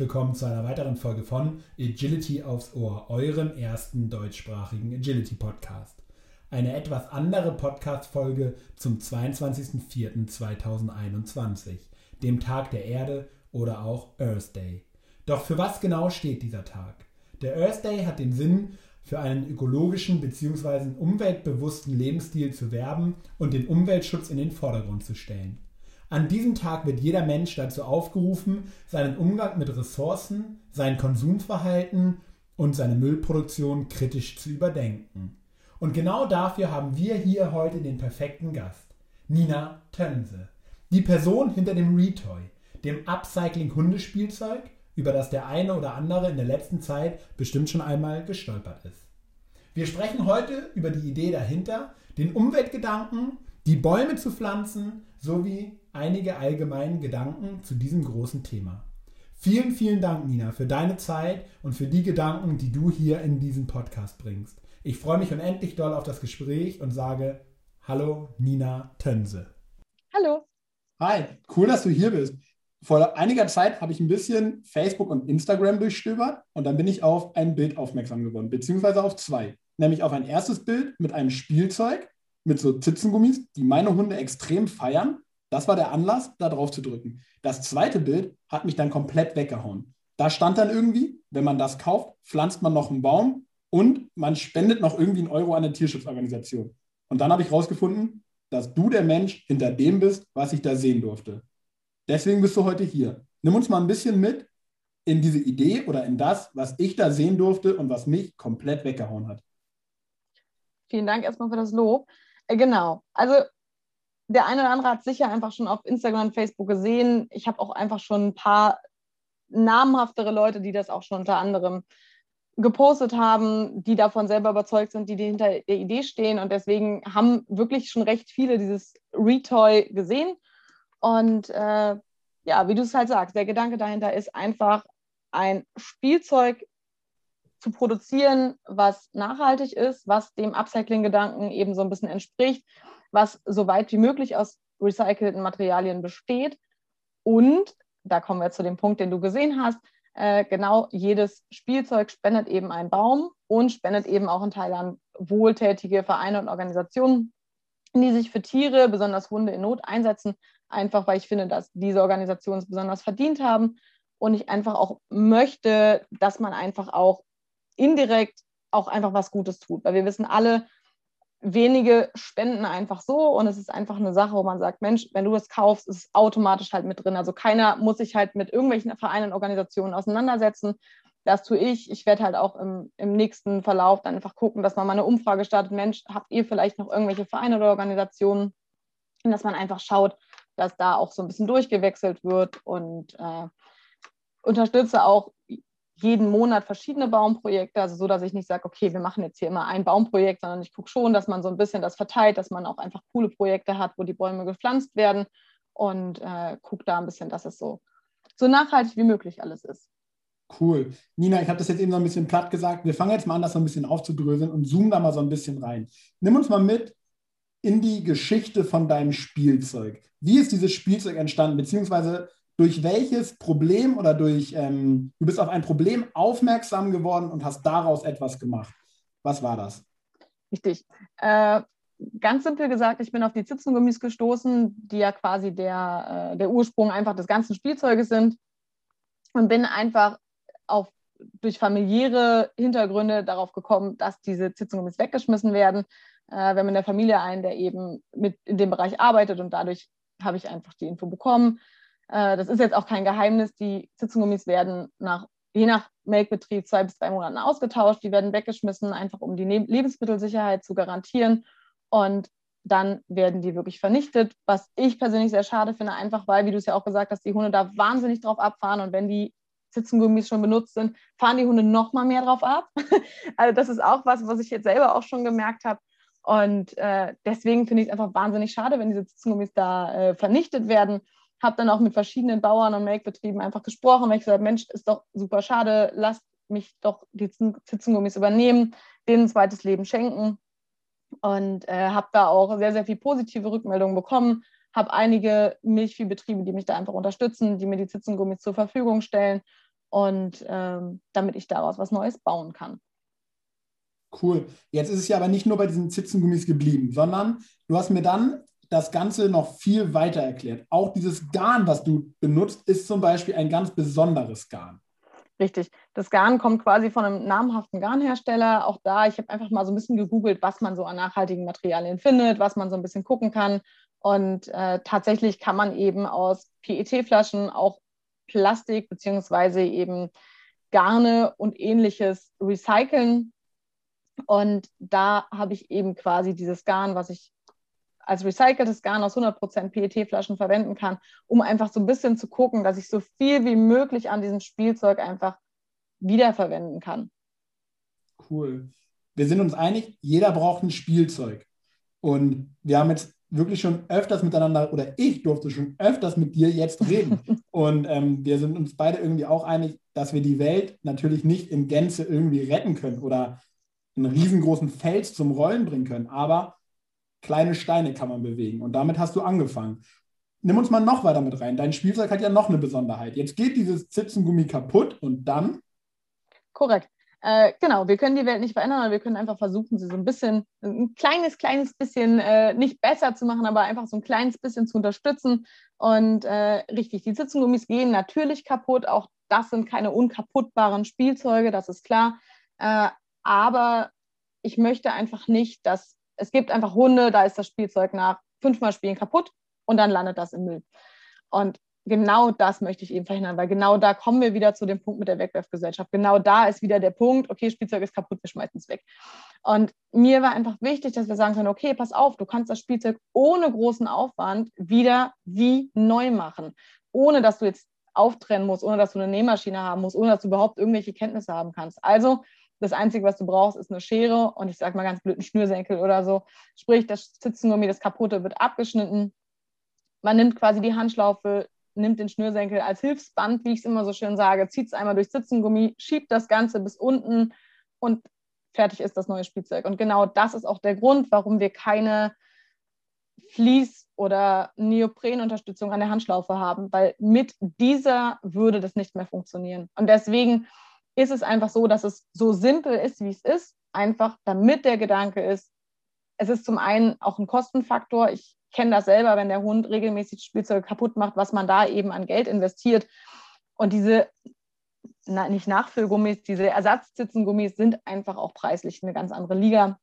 Willkommen zu einer weiteren Folge von Agility aufs Ohr, eurem ersten deutschsprachigen Agility Podcast. Eine etwas andere Podcast-Folge zum 22.04.2021, dem Tag der Erde oder auch Earth Day. Doch für was genau steht dieser Tag? Der Earth Day hat den Sinn, für einen ökologischen bzw. umweltbewussten Lebensstil zu werben und den Umweltschutz in den Vordergrund zu stellen. An diesem Tag wird jeder Mensch dazu aufgerufen, seinen Umgang mit Ressourcen, sein Konsumverhalten und seine Müllproduktion kritisch zu überdenken. Und genau dafür haben wir hier heute den perfekten Gast, Nina Tönse, die Person hinter dem Retoy, dem Upcycling-Hundespielzeug, über das der eine oder andere in der letzten Zeit bestimmt schon einmal gestolpert ist. Wir sprechen heute über die Idee dahinter, den Umweltgedanken, die Bäume zu pflanzen, sowie einige allgemeine Gedanken zu diesem großen Thema. Vielen, vielen Dank, Nina, für deine Zeit und für die Gedanken, die du hier in diesen Podcast bringst. Ich freue mich unendlich doll auf das Gespräch und sage Hallo, Nina Tönse. Hallo. Hi, cool, dass du hier bist. Vor einiger Zeit habe ich ein bisschen Facebook und Instagram durchstöbert und dann bin ich auf ein Bild aufmerksam geworden, beziehungsweise auf zwei. Nämlich auf ein erstes Bild mit einem Spielzeug, mit so Zitzengummis, die meine Hunde extrem feiern. Das war der Anlass, da drauf zu drücken. Das zweite Bild hat mich dann komplett weggehauen. Da stand dann irgendwie, wenn man das kauft, pflanzt man noch einen Baum und man spendet noch irgendwie einen Euro an eine Tierschutzorganisation. Und dann habe ich rausgefunden, dass du der Mensch hinter dem bist, was ich da sehen durfte. Deswegen bist du heute hier. Nimm uns mal ein bisschen mit in diese Idee oder in das, was ich da sehen durfte und was mich komplett weggehauen hat. Vielen Dank erstmal für das Lob. Äh, genau. Also der eine oder andere hat sicher einfach schon auf Instagram und Facebook gesehen. Ich habe auch einfach schon ein paar namhaftere Leute, die das auch schon unter anderem gepostet haben, die davon selber überzeugt sind, die hinter der Idee stehen. Und deswegen haben wirklich schon recht viele dieses Retoy gesehen. Und äh, ja, wie du es halt sagst, der Gedanke dahinter ist einfach ein Spielzeug zu produzieren, was nachhaltig ist, was dem Upcycling-Gedanken eben so ein bisschen entspricht, was so weit wie möglich aus recycelten Materialien besteht. Und, da kommen wir zu dem Punkt, den du gesehen hast, äh, genau jedes Spielzeug spendet eben einen Baum und spendet eben auch Teil an wohltätige Vereine und Organisationen, die sich für Tiere, besonders Hunde in Not einsetzen, einfach weil ich finde, dass diese Organisationen es besonders verdient haben und ich einfach auch möchte, dass man einfach auch indirekt auch einfach was Gutes tut, weil wir wissen alle, wenige spenden einfach so und es ist einfach eine Sache, wo man sagt, Mensch, wenn du das kaufst, ist es automatisch halt mit drin. Also keiner muss sich halt mit irgendwelchen Vereinen und Organisationen auseinandersetzen. Das tue ich. Ich werde halt auch im, im nächsten Verlauf dann einfach gucken, dass man mal eine Umfrage startet. Mensch, habt ihr vielleicht noch irgendwelche Vereine oder Organisationen? Und dass man einfach schaut, dass da auch so ein bisschen durchgewechselt wird und äh, unterstütze auch jeden Monat verschiedene Baumprojekte, also so, dass ich nicht sage, okay, wir machen jetzt hier immer ein Baumprojekt, sondern ich gucke schon, dass man so ein bisschen das verteilt, dass man auch einfach coole Projekte hat, wo die Bäume gepflanzt werden und äh, gucke da ein bisschen, dass es so, so nachhaltig wie möglich alles ist. Cool. Nina, ich habe das jetzt eben so ein bisschen platt gesagt. Wir fangen jetzt mal an, das so ein bisschen aufzudröseln und zoomen da mal so ein bisschen rein. Nimm uns mal mit in die Geschichte von deinem Spielzeug. Wie ist dieses Spielzeug entstanden, beziehungsweise durch welches Problem oder durch, ähm, du bist auf ein Problem aufmerksam geworden und hast daraus etwas gemacht. Was war das? Richtig. Äh, ganz simpel gesagt, ich bin auf die Zitzengummis gestoßen, die ja quasi der, äh, der Ursprung einfach des ganzen Spielzeuges sind und bin einfach auf, durch familiäre Hintergründe darauf gekommen, dass diese Zitzengummis weggeschmissen werden. Äh, wir haben in der Familie einen, der eben mit in dem Bereich arbeitet und dadurch habe ich einfach die Info bekommen äh, das ist jetzt auch kein Geheimnis. Die Sitzengummis werden nach, je nach Melkbetrieb zwei bis drei Monaten ausgetauscht. Die werden weggeschmissen, einfach um die Lebensmittelsicherheit zu garantieren. Und dann werden die wirklich vernichtet, was ich persönlich sehr schade finde, einfach weil, wie du es ja auch gesagt hast, die Hunde da wahnsinnig drauf abfahren und wenn die Sitzengummis schon benutzt sind, fahren die Hunde noch mal mehr drauf ab. also das ist auch was, was ich jetzt selber auch schon gemerkt habe. Und äh, deswegen finde ich es einfach wahnsinnig schade, wenn diese Sitzengummis da äh, vernichtet werden habe dann auch mit verschiedenen Bauern und Melkbetrieben einfach gesprochen, weil ich gesagt habe, Mensch, ist doch super schade, lasst mich doch die Zitzengummis übernehmen, denen ein zweites Leben schenken. Und äh, habe da auch sehr, sehr viel positive Rückmeldungen bekommen. habe einige Milchviehbetriebe, die mich da einfach unterstützen, die mir die Zitzengummis zur Verfügung stellen und ähm, damit ich daraus was Neues bauen kann. Cool. Jetzt ist es ja aber nicht nur bei diesen Zitzengummis geblieben, sondern du hast mir dann das Ganze noch viel weiter erklärt. Auch dieses Garn, was du benutzt, ist zum Beispiel ein ganz besonderes Garn. Richtig. Das Garn kommt quasi von einem namhaften Garnhersteller. Auch da, ich habe einfach mal so ein bisschen gegoogelt, was man so an nachhaltigen Materialien findet, was man so ein bisschen gucken kann. Und äh, tatsächlich kann man eben aus PET-Flaschen auch Plastik beziehungsweise eben Garne und ähnliches recyceln. Und da habe ich eben quasi dieses Garn, was ich als recyceltes Garn aus 100% PET-Flaschen verwenden kann, um einfach so ein bisschen zu gucken, dass ich so viel wie möglich an diesem Spielzeug einfach wiederverwenden kann. Cool. Wir sind uns einig, jeder braucht ein Spielzeug. Und wir haben jetzt wirklich schon öfters miteinander, oder ich durfte schon öfters mit dir jetzt reden. Und ähm, wir sind uns beide irgendwie auch einig, dass wir die Welt natürlich nicht in Gänze irgendwie retten können oder einen riesengroßen Fels zum Rollen bringen können. Aber kleine Steine kann man bewegen. Und damit hast du angefangen. Nimm uns mal noch weiter mit rein. Dein Spielzeug hat ja noch eine Besonderheit. Jetzt geht dieses Zitzengummi kaputt und dann? Korrekt. Äh, genau, wir können die Welt nicht verändern, aber wir können einfach versuchen, sie so ein bisschen, ein kleines, kleines bisschen äh, nicht besser zu machen, aber einfach so ein kleines bisschen zu unterstützen. Und äh, richtig, die Zitzengummis gehen natürlich kaputt. Auch das sind keine unkaputtbaren Spielzeuge, das ist klar. Äh, aber ich möchte einfach nicht, dass es gibt einfach Hunde, da ist das Spielzeug nach fünfmal Spielen kaputt und dann landet das im Müll. Und genau das möchte ich eben verhindern, weil genau da kommen wir wieder zu dem Punkt mit der Wegwerfgesellschaft. Genau da ist wieder der Punkt, okay, Spielzeug ist kaputt, wir schmeißen es weg. Und mir war einfach wichtig, dass wir sagen können, okay, pass auf, du kannst das Spielzeug ohne großen Aufwand wieder wie neu machen, ohne dass du jetzt auftrennen musst, ohne dass du eine Nähmaschine haben musst, ohne dass du überhaupt irgendwelche Kenntnisse haben kannst. Also das Einzige, was du brauchst, ist eine Schere und ich sage mal ganz blöd, ein Schnürsenkel oder so. Sprich, das Zitzengummi, das kaputte, wird abgeschnitten. Man nimmt quasi die Handschlaufe, nimmt den Schnürsenkel als Hilfsband, wie ich es immer so schön sage, zieht es einmal durch Zitzengummi, schiebt das Ganze bis unten und fertig ist das neue Spielzeug. Und genau das ist auch der Grund, warum wir keine Vlies- oder Neoprenunterstützung an der Handschlaufe haben, weil mit dieser würde das nicht mehr funktionieren. Und deswegen ist es einfach so, dass es so simpel ist, wie es ist, einfach damit der Gedanke ist, es ist zum einen auch ein Kostenfaktor. Ich kenne das selber, wenn der Hund regelmäßig Spielzeug kaputt macht, was man da eben an Geld investiert. Und diese, na, nicht Nachfüllgummis, diese Ersatzzitzenggummis sind einfach auch preislich eine ganz andere Liga.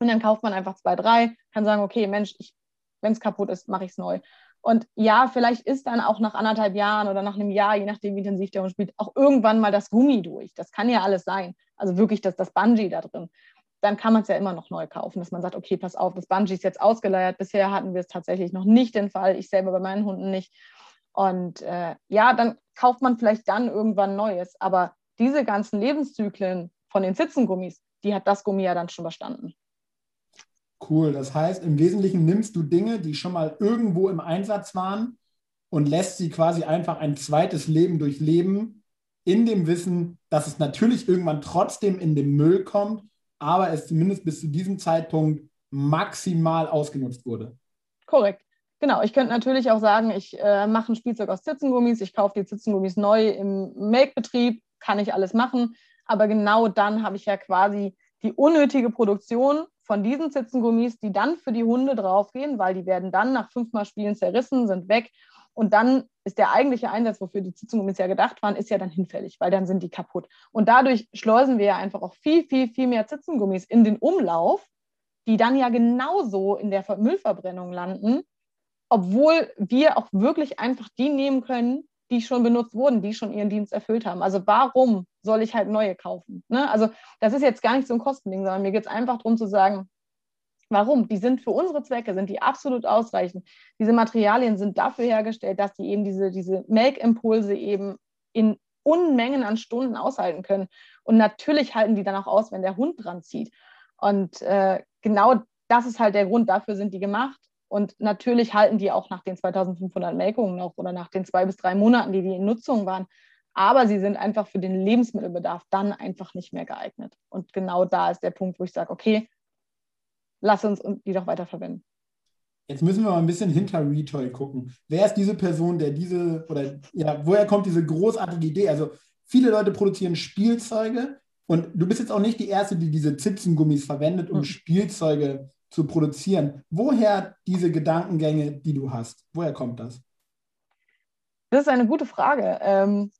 Und dann kauft man einfach zwei, drei, kann sagen, okay, Mensch, wenn es kaputt ist, mache ich es neu. Und ja, vielleicht ist dann auch nach anderthalb Jahren oder nach einem Jahr, je nachdem, wie intensiv der Hund spielt, auch irgendwann mal das Gummi durch. Das kann ja alles sein. Also wirklich das, das Bungee da drin. Dann kann man es ja immer noch neu kaufen, dass man sagt, okay, pass auf, das Bungee ist jetzt ausgeleiert. Bisher hatten wir es tatsächlich noch nicht den Fall. Ich selber bei meinen Hunden nicht. Und äh, ja, dann kauft man vielleicht dann irgendwann Neues. Aber diese ganzen Lebenszyklen von den Sitzengummis, die hat das Gummi ja dann schon überstanden. Cool. Das heißt, im Wesentlichen nimmst du Dinge, die schon mal irgendwo im Einsatz waren und lässt sie quasi einfach ein zweites Leben durchleben, in dem Wissen, dass es natürlich irgendwann trotzdem in den Müll kommt, aber es zumindest bis zu diesem Zeitpunkt maximal ausgenutzt wurde. Korrekt. Genau, ich könnte natürlich auch sagen, ich äh, mache ein Spielzeug aus Zitzengummis, ich kaufe die Zitzengummis neu im Make-Betrieb, kann ich alles machen. Aber genau dann habe ich ja quasi die unnötige Produktion von diesen Zitzengummis, die dann für die Hunde draufgehen, weil die werden dann nach fünfmal Spielen zerrissen, sind weg. Und dann ist der eigentliche Einsatz, wofür die Zitzengummis ja gedacht waren, ist ja dann hinfällig, weil dann sind die kaputt. Und dadurch schleusen wir ja einfach auch viel, viel, viel mehr Zitzengummis in den Umlauf, die dann ja genauso in der Müllverbrennung landen, obwohl wir auch wirklich einfach die nehmen können, die schon benutzt wurden, die schon ihren Dienst erfüllt haben. Also warum soll ich halt neue kaufen? Ne? Also das ist jetzt gar nicht so ein Kostending, sondern mir geht es einfach darum zu sagen, warum? Die sind für unsere Zwecke, sind die absolut ausreichend. Diese Materialien sind dafür hergestellt, dass die eben diese, diese Melkimpulse eben in Unmengen an Stunden aushalten können. Und natürlich halten die dann auch aus, wenn der Hund dran zieht. Und äh, genau das ist halt der Grund, dafür sind die gemacht. Und natürlich halten die auch nach den 2500 Melkungen noch oder nach den zwei bis drei Monaten, die die in Nutzung waren. Aber sie sind einfach für den Lebensmittelbedarf dann einfach nicht mehr geeignet. Und genau da ist der Punkt, wo ich sage, okay, lass uns die doch weiterverwenden. jetzt müssen wir mal ein bisschen hinter Retoy gucken. Wer ist diese Person, der diese, oder ja, woher kommt diese großartige Idee? Also viele Leute produzieren Spielzeuge und du bist jetzt auch nicht die Erste, die diese Zitzengummis verwendet, um mhm. Spielzeuge zu produzieren. Woher diese Gedankengänge, die du hast? Woher kommt das? Das ist eine gute Frage. Ähm,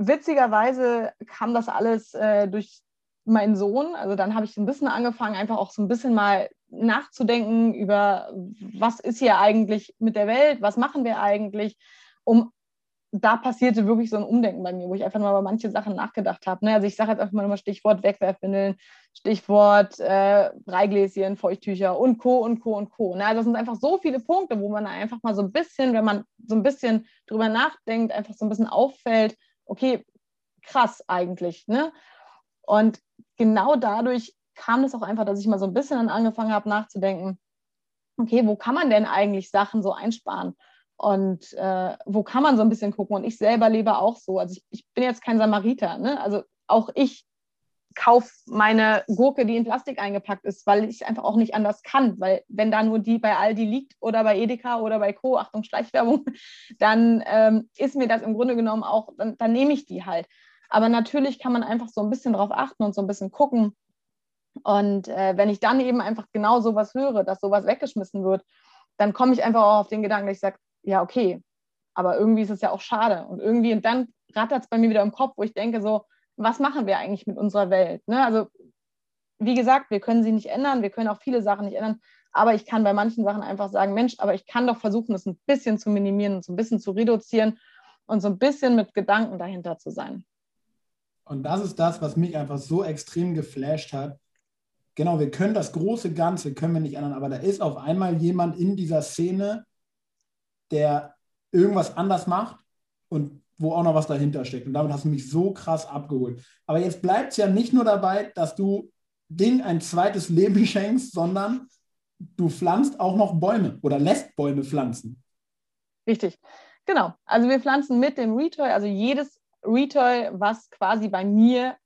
witzigerweise kam das alles äh, durch meinen Sohn. Also dann habe ich ein bisschen angefangen, einfach auch so ein bisschen mal nachzudenken über, was ist hier eigentlich mit der Welt, was machen wir eigentlich, um da passierte wirklich so ein Umdenken bei mir, wo ich einfach mal über manche Sachen nachgedacht habe. Ne? Also ich sage jetzt einfach mal Stichwort Wegwerfwindeln, Stichwort äh, Breigläschen, Feuchttücher und Co. und Co. und Co. Ne? Also das sind einfach so viele Punkte, wo man einfach mal so ein bisschen, wenn man so ein bisschen drüber nachdenkt, einfach so ein bisschen auffällt, okay, krass eigentlich. Ne? Und genau dadurch kam es auch einfach, dass ich mal so ein bisschen angefangen habe nachzudenken, okay, wo kann man denn eigentlich Sachen so einsparen? Und äh, wo kann man so ein bisschen gucken? Und ich selber lebe auch so. Also ich, ich bin jetzt kein Samariter. Ne? Also auch ich kaufe meine Gurke, die in Plastik eingepackt ist, weil ich einfach auch nicht anders kann. Weil wenn da nur die bei Aldi liegt oder bei Edeka oder bei Co., Achtung, Schleichwerbung, dann ähm, ist mir das im Grunde genommen auch, dann, dann nehme ich die halt. Aber natürlich kann man einfach so ein bisschen drauf achten und so ein bisschen gucken. Und äh, wenn ich dann eben einfach genau sowas höre, dass sowas weggeschmissen wird, dann komme ich einfach auch auf den Gedanken, dass ich sage, ja, okay, aber irgendwie ist es ja auch schade. Und irgendwie, und dann rattert es bei mir wieder im Kopf, wo ich denke, so, was machen wir eigentlich mit unserer Welt? Ne? Also, wie gesagt, wir können sie nicht ändern, wir können auch viele Sachen nicht ändern, aber ich kann bei manchen Sachen einfach sagen, Mensch, aber ich kann doch versuchen, das ein bisschen zu minimieren und so ein bisschen zu reduzieren und so ein bisschen mit Gedanken dahinter zu sein. Und das ist das, was mich einfach so extrem geflasht hat. Genau, wir können das große Ganze, können wir nicht ändern, aber da ist auf einmal jemand in dieser Szene, der irgendwas anders macht und wo auch noch was dahinter steckt. Und damit hast du mich so krass abgeholt. Aber jetzt bleibt es ja nicht nur dabei, dass du Ding ein zweites Leben schenkst, sondern du pflanzt auch noch Bäume oder lässt Bäume pflanzen. Richtig. Genau. Also wir pflanzen mit dem Retoy, also jedes Retoy, was quasi bei mir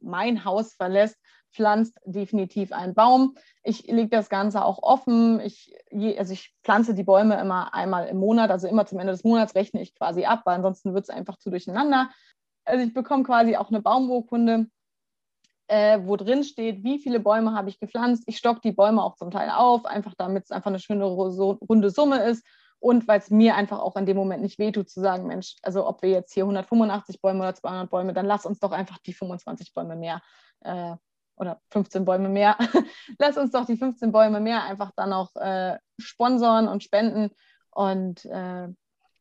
mein Haus verlässt, pflanzt definitiv einen Baum. Ich lege das Ganze auch offen. Ich, also ich pflanze die Bäume immer einmal im Monat, also immer zum Ende des Monats rechne ich quasi ab, weil ansonsten wird es einfach zu durcheinander. Also ich bekomme quasi auch eine Baumurkunde, äh, wo drin steht, wie viele Bäume habe ich gepflanzt. Ich stocke die Bäume auch zum Teil auf, einfach damit es einfach eine schöne runde Summe ist und weil es mir einfach auch in dem Moment nicht wehtut zu sagen, Mensch, also ob wir jetzt hier 185 Bäume oder 200 Bäume, dann lass uns doch einfach die 25 Bäume mehr äh, oder 15 Bäume mehr. Lass uns doch die 15 Bäume mehr einfach dann auch äh, sponsoren und spenden. Und äh,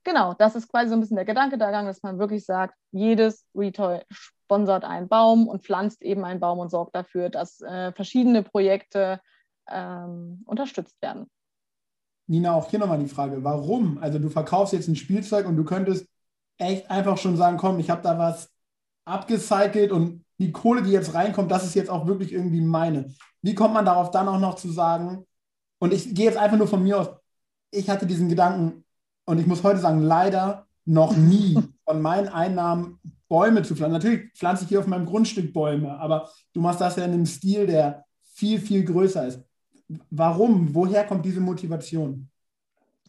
genau, das ist quasi so ein bisschen der Gedanke daran, dass man wirklich sagt, jedes Retoy sponsert einen Baum und pflanzt eben einen Baum und sorgt dafür, dass äh, verschiedene Projekte ähm, unterstützt werden. Nina, auch hier nochmal die Frage, warum? Also du verkaufst jetzt ein Spielzeug und du könntest echt einfach schon sagen, komm, ich habe da was abgecycelt und die Kohle, die jetzt reinkommt, das ist jetzt auch wirklich irgendwie meine. Wie kommt man darauf dann auch noch zu sagen, und ich gehe jetzt einfach nur von mir aus, ich hatte diesen Gedanken und ich muss heute sagen, leider noch nie von meinen Einnahmen Bäume zu pflanzen. Natürlich pflanze ich hier auf meinem Grundstück Bäume, aber du machst das ja in einem Stil, der viel, viel größer ist. Warum? Woher kommt diese Motivation?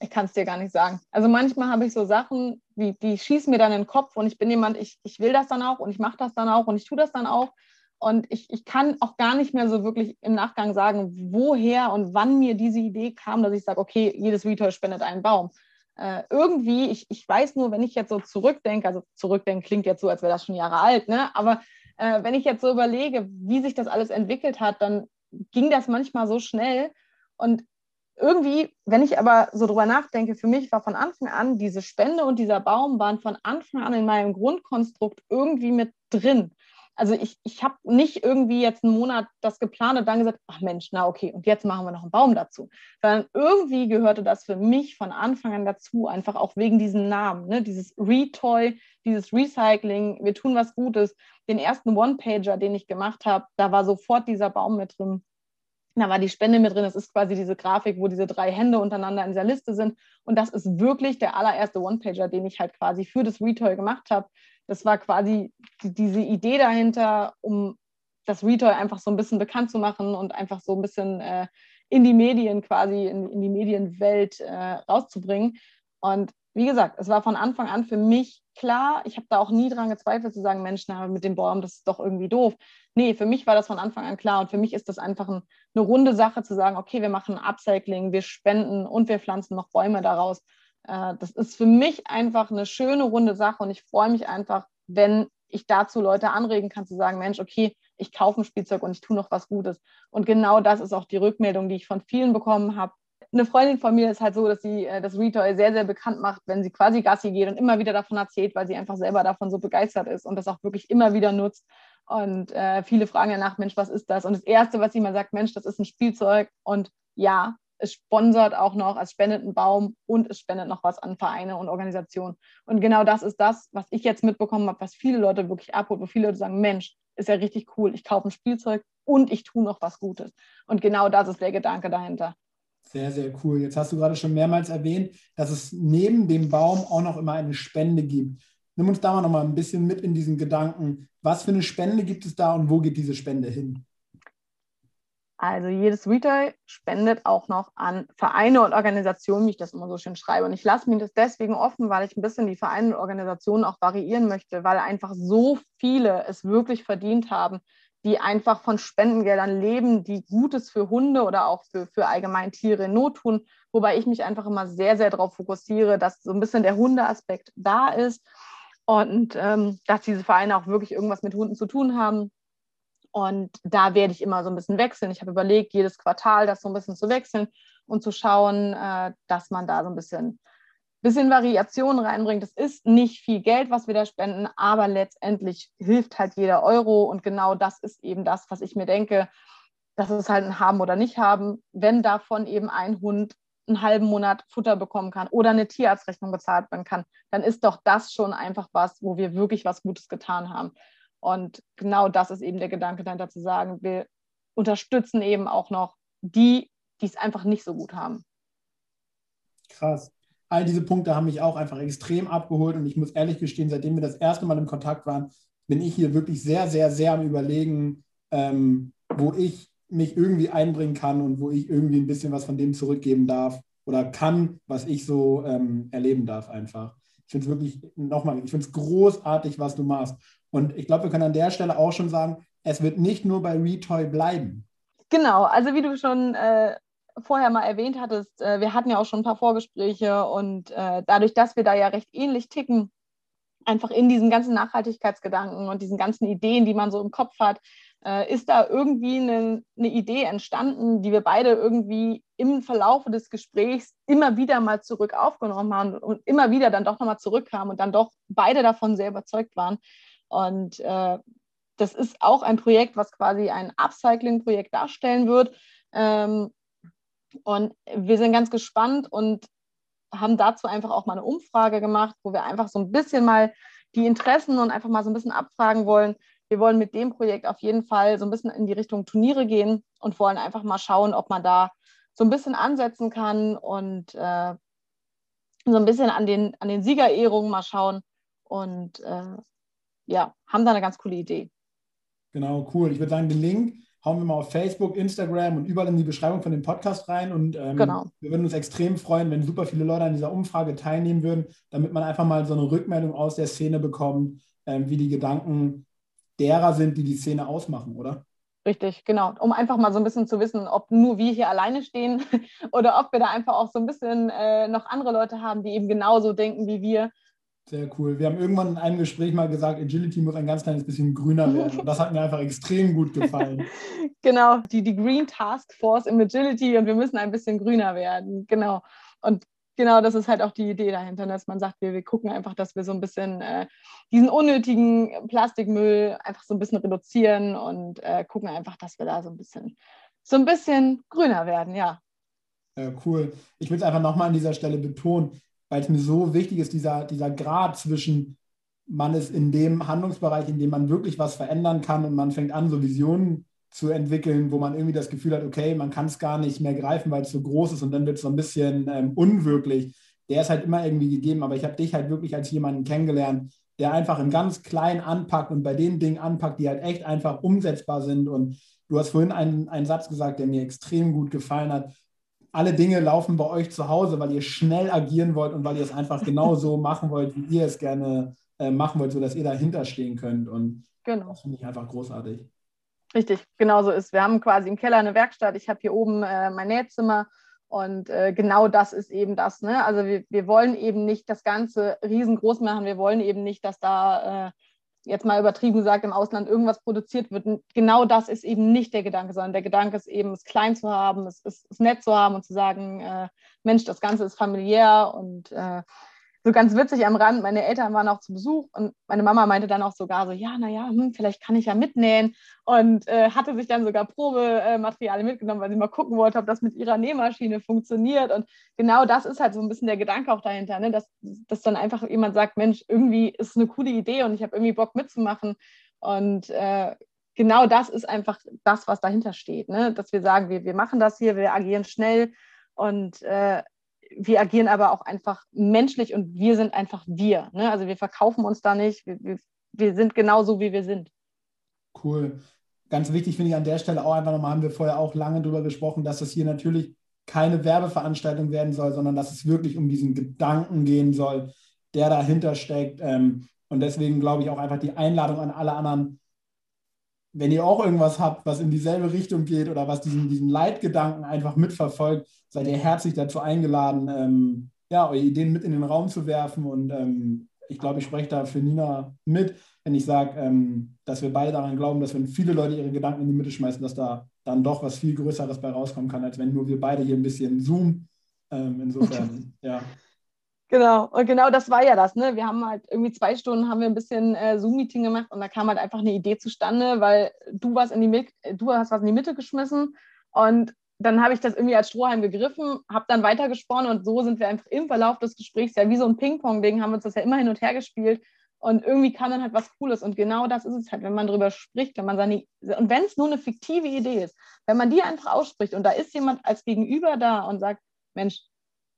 Ich kann es dir gar nicht sagen. Also manchmal habe ich so Sachen, die, die schießen mir dann in den Kopf und ich bin jemand, ich, ich will das dann auch und ich mache das dann auch und ich tue das dann auch. Und ich, ich kann auch gar nicht mehr so wirklich im Nachgang sagen, woher und wann mir diese Idee kam, dass ich sage, okay, jedes Retail spendet einen Baum. Äh, irgendwie, ich, ich weiß nur, wenn ich jetzt so zurückdenke, also zurückdenken klingt jetzt so, als wäre das schon Jahre alt, ne? aber äh, wenn ich jetzt so überlege, wie sich das alles entwickelt hat, dann ging das manchmal so schnell. Und irgendwie, wenn ich aber so drüber nachdenke, für mich war von Anfang an diese Spende und dieser Baum waren von Anfang an in meinem Grundkonstrukt irgendwie mit drin. Also ich, ich habe nicht irgendwie jetzt einen Monat das geplant und dann gesagt, ach Mensch, na okay, und jetzt machen wir noch einen Baum dazu. Sondern irgendwie gehörte das für mich von Anfang an dazu, einfach auch wegen diesem Namen, ne? dieses Retoy, dieses Recycling, wir tun was Gutes. Den ersten One-Pager, den ich gemacht habe, da war sofort dieser Baum mit drin. Da war die Spende mit drin. Das ist quasi diese Grafik, wo diese drei Hände untereinander in dieser Liste sind. Und das ist wirklich der allererste One-Pager, den ich halt quasi für das Retoy gemacht habe. Das war quasi die, diese Idee dahinter, um das Retoy einfach so ein bisschen bekannt zu machen und einfach so ein bisschen äh, in die Medien quasi, in, in die Medienwelt äh, rauszubringen. Und wie gesagt, es war von Anfang an für mich klar, ich habe da auch nie dran gezweifelt zu sagen, Mensch, na, mit dem Baum, das ist doch irgendwie doof. Nee, für mich war das von Anfang an klar und für mich ist das einfach ein, eine runde Sache zu sagen, okay, wir machen Upcycling, wir spenden und wir pflanzen noch Bäume daraus. Äh, das ist für mich einfach eine schöne runde Sache und ich freue mich einfach, wenn ich dazu Leute anregen kann, zu sagen, Mensch, okay, ich kaufe ein Spielzeug und ich tue noch was Gutes. Und genau das ist auch die Rückmeldung, die ich von vielen bekommen habe eine Freundin von mir ist halt so, dass sie äh, das Retoy sehr, sehr bekannt macht, wenn sie quasi Gassi geht und immer wieder davon erzählt, weil sie einfach selber davon so begeistert ist und das auch wirklich immer wieder nutzt. Und äh, viele fragen danach, Mensch, was ist das? Und das Erste, was sie mal sagt, Mensch, das ist ein Spielzeug. Und ja, es sponsert auch noch, es spendet einen Baum und es spendet noch was an Vereine und Organisationen. Und genau das ist das, was ich jetzt mitbekommen habe, was viele Leute wirklich abholt, wo viele Leute sagen, Mensch, ist ja richtig cool, ich kaufe ein Spielzeug und ich tue noch was Gutes. Und genau das ist der Gedanke dahinter. Sehr, sehr cool. Jetzt hast du gerade schon mehrmals erwähnt, dass es neben dem Baum auch noch immer eine Spende gibt. Nimm uns da mal noch mal ein bisschen mit in diesen Gedanken. Was für eine Spende gibt es da und wo geht diese Spende hin? Also jedes Retail spendet auch noch an Vereine und Organisationen, wie ich das immer so schön schreibe. Und ich lasse mir das deswegen offen, weil ich ein bisschen die Vereine und Organisationen auch variieren möchte, weil einfach so viele es wirklich verdient haben, die einfach von Spendengeldern leben, die Gutes für Hunde oder auch für, für allgemein Tiere in Not tun. Wobei ich mich einfach immer sehr, sehr darauf fokussiere, dass so ein bisschen der Hundeaspekt da ist und ähm, dass diese Vereine auch wirklich irgendwas mit Hunden zu tun haben. Und da werde ich immer so ein bisschen wechseln. Ich habe überlegt, jedes Quartal das so ein bisschen zu wechseln und zu schauen, äh, dass man da so ein bisschen bisschen Variation reinbringt. Es ist nicht viel Geld, was wir da spenden, aber letztendlich hilft halt jeder Euro und genau das ist eben das, was ich mir denke, das ist halt ein Haben oder nicht haben. Wenn davon eben ein Hund einen halben Monat Futter bekommen kann oder eine Tierarztrechnung bezahlt werden kann, dann ist doch das schon einfach was, wo wir wirklich was Gutes getan haben. Und genau das ist eben der Gedanke dahinter zu sagen, wir unterstützen eben auch noch die, die es einfach nicht so gut haben. Krass all diese Punkte haben mich auch einfach extrem abgeholt und ich muss ehrlich gestehen, seitdem wir das erste Mal im Kontakt waren, bin ich hier wirklich sehr, sehr, sehr am Überlegen, ähm, wo ich mich irgendwie einbringen kann und wo ich irgendwie ein bisschen was von dem zurückgeben darf oder kann, was ich so ähm, erleben darf einfach. Ich finde es wirklich, nochmal, ich finde es großartig, was du machst. Und ich glaube, wir können an der Stelle auch schon sagen, es wird nicht nur bei Retoy bleiben. Genau, also wie du schon äh, vorher mal erwähnt hattest, äh, wir hatten ja auch schon ein paar Vorgespräche und äh, dadurch, dass wir da ja recht ähnlich ticken, einfach in diesen ganzen Nachhaltigkeitsgedanken und diesen ganzen Ideen, die man so im Kopf hat, äh, ist da irgendwie eine, eine, Idee entstanden, die wir beide irgendwie im Verlauf des Gesprächs immer wieder mal zurück aufgenommen haben und immer wieder dann doch nochmal zurückkamen und dann doch beide davon sehr überzeugt waren. Und äh, das ist auch ein Projekt, was quasi ein Upcycling-Projekt darstellen wird. Ähm, und wir sind ganz gespannt und haben dazu einfach auch mal eine Umfrage gemacht, wo wir einfach so ein bisschen mal die Interessen und einfach mal so ein bisschen abfragen wollen. Wir wollen mit dem Projekt auf jeden Fall so ein bisschen in die Richtung Turniere gehen und wollen einfach mal schauen, ob man da so ein bisschen ansetzen kann und äh, so ein bisschen an den, an den Siegerehrungen mal schauen. Und äh, ja, haben da eine ganz coole Idee. Genau, cool. Ich würde sagen, den Link hauen wir mal auf Facebook, Instagram und überall in die Beschreibung von dem Podcast rein. Und ähm, genau. wir würden uns extrem freuen, wenn super viele Leute an dieser Umfrage teilnehmen würden, damit man einfach mal so eine Rückmeldung aus der Szene bekommt, ähm, wie die Gedanken derer sind, die die Szene ausmachen, oder? Richtig, genau. Um einfach mal so ein bisschen zu wissen, ob nur wir hier alleine stehen oder ob wir da einfach auch so ein bisschen äh, noch andere Leute haben, die eben genauso denken wie wir sehr cool. Wir haben irgendwann in einem Gespräch mal gesagt, Agility muss ein ganz kleines bisschen grüner werden. Und das hat mir einfach extrem gut gefallen. genau, die, die Green Task Force im Agility und wir müssen ein bisschen grüner werden. Genau. Und genau das ist halt auch die Idee dahinter, dass man sagt, wir, wir gucken einfach, dass wir so ein bisschen äh, diesen unnötigen Plastikmüll einfach so ein bisschen reduzieren und äh, gucken einfach, dass wir da so ein bisschen, so ein bisschen grüner werden, ja. Ja, cool. Ich will es einfach nochmal an dieser Stelle betonen weil es mir so wichtig ist, dieser, dieser Grad zwischen, man ist in dem Handlungsbereich, in dem man wirklich was verändern kann und man fängt an, so Visionen zu entwickeln, wo man irgendwie das Gefühl hat, okay, man kann es gar nicht mehr greifen, weil es so groß ist und dann wird es so ein bisschen ähm, unwirklich. Der ist halt immer irgendwie gegeben, aber ich habe dich halt wirklich als jemanden kennengelernt, der einfach im ganz Kleinen anpackt und bei den Dingen anpackt, die halt echt einfach umsetzbar sind. Und du hast vorhin einen, einen Satz gesagt, der mir extrem gut gefallen hat. Alle Dinge laufen bei euch zu Hause, weil ihr schnell agieren wollt und weil ihr es einfach genau so machen wollt, wie ihr es gerne äh, machen wollt, sodass ihr dahinter stehen könnt. Und genau. das finde ich einfach großartig. Richtig, genau so ist. Wir haben quasi im Keller eine Werkstatt. Ich habe hier oben äh, mein Nähzimmer und äh, genau das ist eben das. Ne? Also wir, wir wollen eben nicht das Ganze riesengroß machen. Wir wollen eben nicht, dass da äh, jetzt mal übertrieben gesagt im Ausland irgendwas produziert wird. Und genau das ist eben nicht der Gedanke, sondern der Gedanke ist eben, es klein zu haben, es, es, es nett zu haben und zu sagen, äh, Mensch, das Ganze ist familiär und äh, so ganz witzig am Rand, meine Eltern waren auch zu Besuch und meine Mama meinte dann auch sogar so, ja, naja, hm, vielleicht kann ich ja mitnähen und äh, hatte sich dann sogar Probematerialien mitgenommen, weil sie mal gucken wollte, ob das mit ihrer Nähmaschine funktioniert und genau das ist halt so ein bisschen der Gedanke auch dahinter, ne? dass, dass dann einfach jemand sagt, Mensch, irgendwie ist eine coole Idee und ich habe irgendwie Bock mitzumachen und äh, genau das ist einfach das, was dahinter steht, ne? dass wir sagen, wir, wir machen das hier, wir agieren schnell und äh, wir agieren aber auch einfach menschlich und wir sind einfach wir. Ne? Also wir verkaufen uns da nicht, wir, wir, wir sind genauso, wie wir sind. Cool. Ganz wichtig finde ich an der Stelle auch einfach nochmal, haben wir vorher auch lange darüber gesprochen, dass das hier natürlich keine Werbeveranstaltung werden soll, sondern dass es wirklich um diesen Gedanken gehen soll, der dahinter steckt. Ähm, und deswegen glaube ich auch einfach die Einladung an alle anderen, wenn ihr auch irgendwas habt, was in dieselbe Richtung geht oder was diesen, diesen Leitgedanken einfach mitverfolgt, seid ihr herzlich dazu eingeladen, ähm, ja, eure Ideen mit in den Raum zu werfen. Und ähm, ich glaube, ich spreche da für Nina mit, wenn ich sage, ähm, dass wir beide daran glauben, dass wenn viele Leute ihre Gedanken in die Mitte schmeißen, dass da dann doch was viel Größeres bei rauskommen kann, als wenn nur wir beide hier ein bisschen zoomen. Ähm, insofern, ja. Genau, und genau das war ja das. Ne? Wir haben halt irgendwie zwei Stunden haben wir ein bisschen äh, Zoom-Meeting gemacht und da kam halt einfach eine Idee zustande, weil du was in die du hast was in die Mitte geschmissen und dann habe ich das irgendwie als Strohhalm gegriffen, habe dann weitergesponnen und so sind wir einfach im Verlauf des Gesprächs ja wie so ein Ping-Pong-Ding, haben uns das ja immer hin und her gespielt und irgendwie kam dann halt was Cooles und genau das ist es halt, wenn man darüber spricht, wenn man seine und wenn es nur eine fiktive Idee ist, wenn man die einfach ausspricht und da ist jemand als Gegenüber da und sagt, Mensch,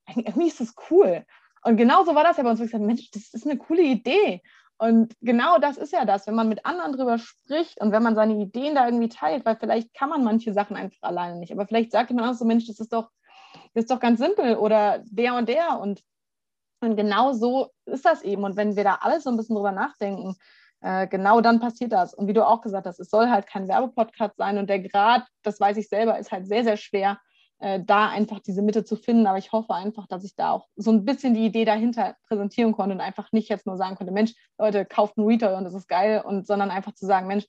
irgendwie ist das cool und genau so war das ja bei uns. Ich gesagt, Mensch, das ist eine coole Idee. Und genau das ist ja das, wenn man mit anderen drüber spricht und wenn man seine Ideen da irgendwie teilt, weil vielleicht kann man manche Sachen einfach alleine nicht. Aber vielleicht sagt jemand auch so, Mensch, das ist doch, das ist doch ganz simpel oder der und der. Und, und genau so ist das eben. Und wenn wir da alle so ein bisschen drüber nachdenken, äh, genau dann passiert das. Und wie du auch gesagt hast, es soll halt kein Werbepodcast sein. Und der Grad, das weiß ich selber, ist halt sehr, sehr schwer, äh, da einfach diese Mitte zu finden. Aber ich hoffe einfach, dass ich da auch so ein bisschen die Idee dahinter präsentieren konnte und einfach nicht jetzt nur sagen konnte, Mensch, Leute, kauft einen Retail und das ist geil, und sondern einfach zu sagen, Mensch,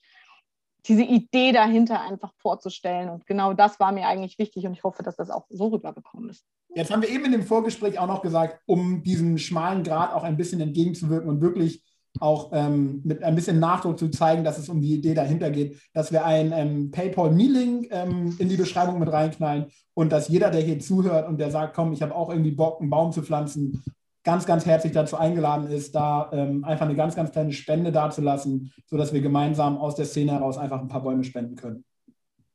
diese Idee dahinter einfach vorzustellen. Und genau das war mir eigentlich wichtig und ich hoffe, dass das auch so rübergekommen ist. Jetzt haben wir eben in dem Vorgespräch auch noch gesagt, um diesem schmalen Grad auch ein bisschen entgegenzuwirken und wirklich auch ähm, mit ein bisschen Nachdruck zu zeigen, dass es um die Idee dahinter geht, dass wir ein ähm, PayPal-Me-Link ähm, in die Beschreibung mit reinknallen und dass jeder, der hier zuhört und der sagt, komm, ich habe auch irgendwie Bock, einen Baum zu pflanzen, ganz, ganz herzlich dazu eingeladen ist, da ähm, einfach eine ganz, ganz kleine Spende dazulassen, sodass wir gemeinsam aus der Szene heraus einfach ein paar Bäume spenden können.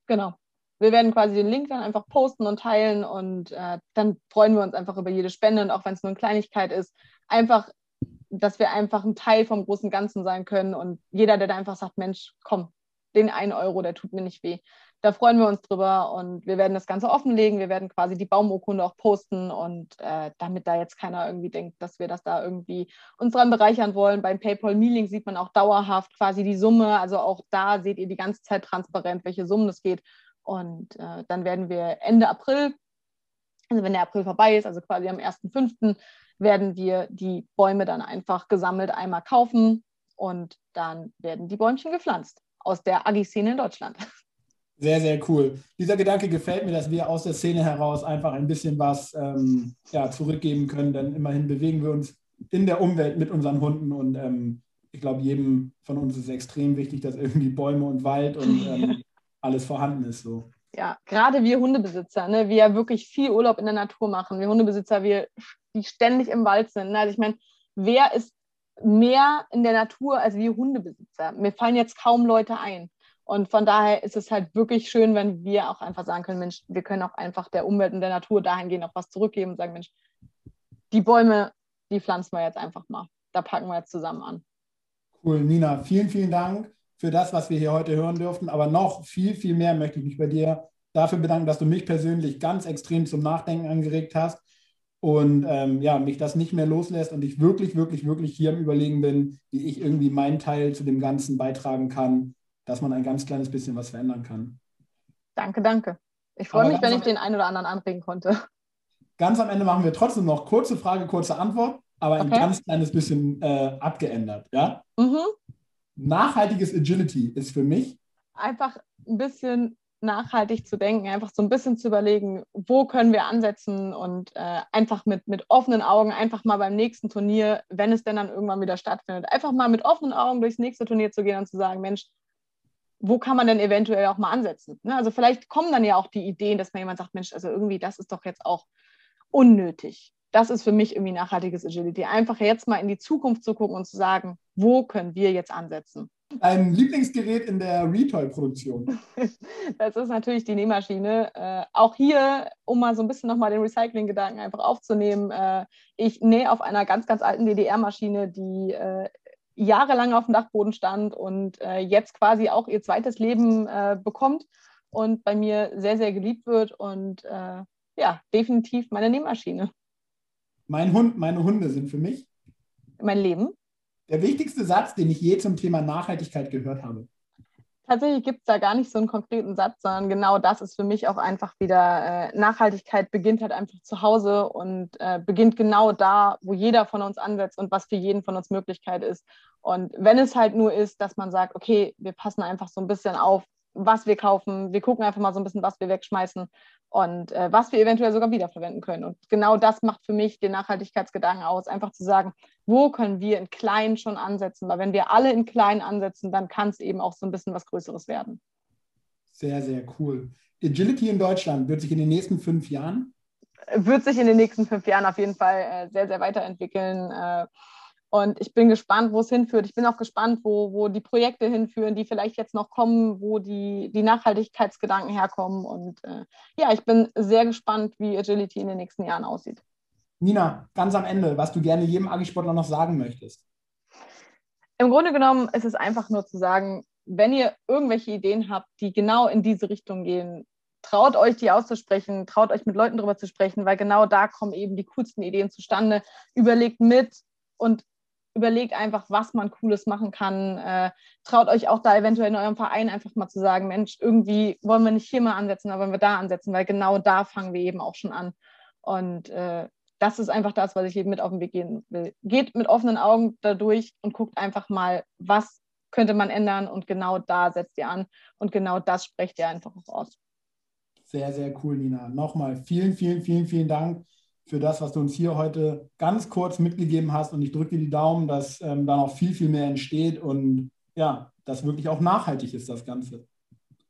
Genau. Wir werden quasi den Link dann einfach posten und teilen und äh, dann freuen wir uns einfach über jede Spende und auch wenn es nur eine Kleinigkeit ist, einfach dass wir einfach ein Teil vom großen Ganzen sein können und jeder, der da einfach sagt, Mensch, komm, den einen Euro, der tut mir nicht weh. Da freuen wir uns drüber und wir werden das Ganze offenlegen. Wir werden quasi die Baumurkunde auch posten und äh, damit da jetzt keiner irgendwie denkt, dass wir das da irgendwie uns dran bereichern wollen. Beim PayPal Meeling sieht man auch dauerhaft quasi die Summe. Also auch da seht ihr die ganze Zeit transparent, welche Summen es geht. Und äh, dann werden wir Ende April, also wenn der April vorbei ist, also quasi am 1.5., werden wir die Bäume dann einfach gesammelt einmal kaufen und dann werden die Bäumchen gepflanzt aus der Agi-Szene in Deutschland. Sehr, sehr cool. Dieser Gedanke gefällt mir, dass wir aus der Szene heraus einfach ein bisschen was ähm, ja, zurückgeben können, denn immerhin bewegen wir uns in der Umwelt mit unseren Hunden und ähm, ich glaube, jedem von uns ist extrem wichtig, dass irgendwie Bäume und Wald und ähm, alles vorhanden ist. So. Ja, gerade wir Hundebesitzer, ne, wir ja wirklich viel Urlaub in der Natur machen. Wir Hundebesitzer, wir die ständig im Wald sind. Also ich meine, wer ist mehr in der Natur als wir Hundebesitzer? Mir fallen jetzt kaum Leute ein. Und von daher ist es halt wirklich schön, wenn wir auch einfach sagen können, Mensch, wir können auch einfach der Umwelt und der Natur dahingehend auch was zurückgeben und sagen, Mensch, die Bäume, die pflanzen wir jetzt einfach mal. Da packen wir jetzt zusammen an. Cool, Nina, vielen, vielen Dank für das, was wir hier heute hören durften. Aber noch viel, viel mehr möchte ich mich bei dir dafür bedanken, dass du mich persönlich ganz extrem zum Nachdenken angeregt hast und ähm, ja, mich das nicht mehr loslässt und ich wirklich, wirklich, wirklich hier am Überlegen bin, wie ich irgendwie meinen Teil zu dem Ganzen beitragen kann, dass man ein ganz kleines bisschen was verändern kann. Danke, danke. Ich freue mich, wenn ich den einen oder anderen anregen konnte. Ganz am Ende machen wir trotzdem noch kurze Frage, kurze Antwort, aber ein okay. ganz kleines bisschen äh, abgeändert. Ja? Mhm. Nachhaltiges Agility ist für mich einfach ein bisschen nachhaltig zu denken, einfach so ein bisschen zu überlegen, wo können wir ansetzen und äh, einfach mit, mit offenen Augen einfach mal beim nächsten Turnier, wenn es denn dann irgendwann wieder stattfindet, einfach mal mit offenen Augen durchs nächste Turnier zu gehen und zu sagen, Mensch, wo kann man denn eventuell auch mal ansetzen? Ne? Also vielleicht kommen dann ja auch die Ideen, dass man jemand sagt, Mensch, also irgendwie, das ist doch jetzt auch unnötig. Das ist für mich irgendwie nachhaltiges Agility. Einfach jetzt mal in die Zukunft zu gucken und zu sagen, wo können wir jetzt ansetzen? Ein Lieblingsgerät in der Retail-Produktion? Das ist natürlich die Nähmaschine. Äh, auch hier, um mal so ein bisschen nochmal den Recycling-Gedanken einfach aufzunehmen, äh, ich nähe auf einer ganz, ganz alten DDR-Maschine, die äh, jahrelang auf dem Dachboden stand und äh, jetzt quasi auch ihr zweites Leben äh, bekommt und bei mir sehr, sehr geliebt wird und äh, ja, definitiv meine Nähmaschine. Mein Hund, meine Hunde sind für mich mein Leben. Der wichtigste Satz, den ich je zum Thema Nachhaltigkeit gehört habe. Tatsächlich gibt es da gar nicht so einen konkreten Satz, sondern genau das ist für mich auch einfach wieder, äh, Nachhaltigkeit beginnt halt einfach zu Hause und äh, beginnt genau da, wo jeder von uns ansetzt und was für jeden von uns Möglichkeit ist. Und wenn es halt nur ist, dass man sagt, okay, wir passen einfach so ein bisschen auf, was wir kaufen, wir gucken einfach mal so ein bisschen, was wir wegschmeißen und äh, was wir eventuell sogar wiederverwenden können. Und genau das macht für mich den Nachhaltigkeitsgedanken aus, einfach zu sagen, wo können wir in klein schon ansetzen, weil wenn wir alle in klein ansetzen, dann kann es eben auch so ein bisschen was Größeres werden. Sehr, sehr cool. Agility in Deutschland wird sich in den nächsten fünf Jahren? Wird sich in den nächsten fünf Jahren auf jeden Fall äh, sehr, sehr weiterentwickeln. Äh, und ich bin gespannt, wo es hinführt. Ich bin auch gespannt, wo, wo die Projekte hinführen, die vielleicht jetzt noch kommen, wo die, die Nachhaltigkeitsgedanken herkommen. Und äh, ja, ich bin sehr gespannt, wie Agility in den nächsten Jahren aussieht. Nina, ganz am Ende, was du gerne jedem Agisportler noch sagen möchtest. Im Grunde genommen ist es einfach nur zu sagen, wenn ihr irgendwelche Ideen habt, die genau in diese Richtung gehen, traut euch, die auszusprechen, traut euch mit Leuten darüber zu sprechen, weil genau da kommen eben die coolsten Ideen zustande. Überlegt mit und überlegt einfach, was man Cooles machen kann. Äh, traut euch auch da eventuell in eurem Verein einfach mal zu sagen, Mensch, irgendwie wollen wir nicht hier mal ansetzen, aber wollen wir da ansetzen, weil genau da fangen wir eben auch schon an. Und äh, das ist einfach das, was ich eben mit auf den Weg gehen will. Geht mit offenen Augen dadurch und guckt einfach mal, was könnte man ändern und genau da setzt ihr an und genau das sprecht ihr einfach auch aus. Sehr, sehr cool, Nina. Nochmal vielen, vielen, vielen, vielen Dank für das, was du uns hier heute ganz kurz mitgegeben hast. Und ich drücke dir die Daumen, dass ähm, da noch viel, viel mehr entsteht und ja, dass wirklich auch nachhaltig ist, das Ganze.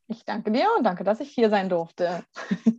Ich danke dir und danke, dass ich hier sein durfte.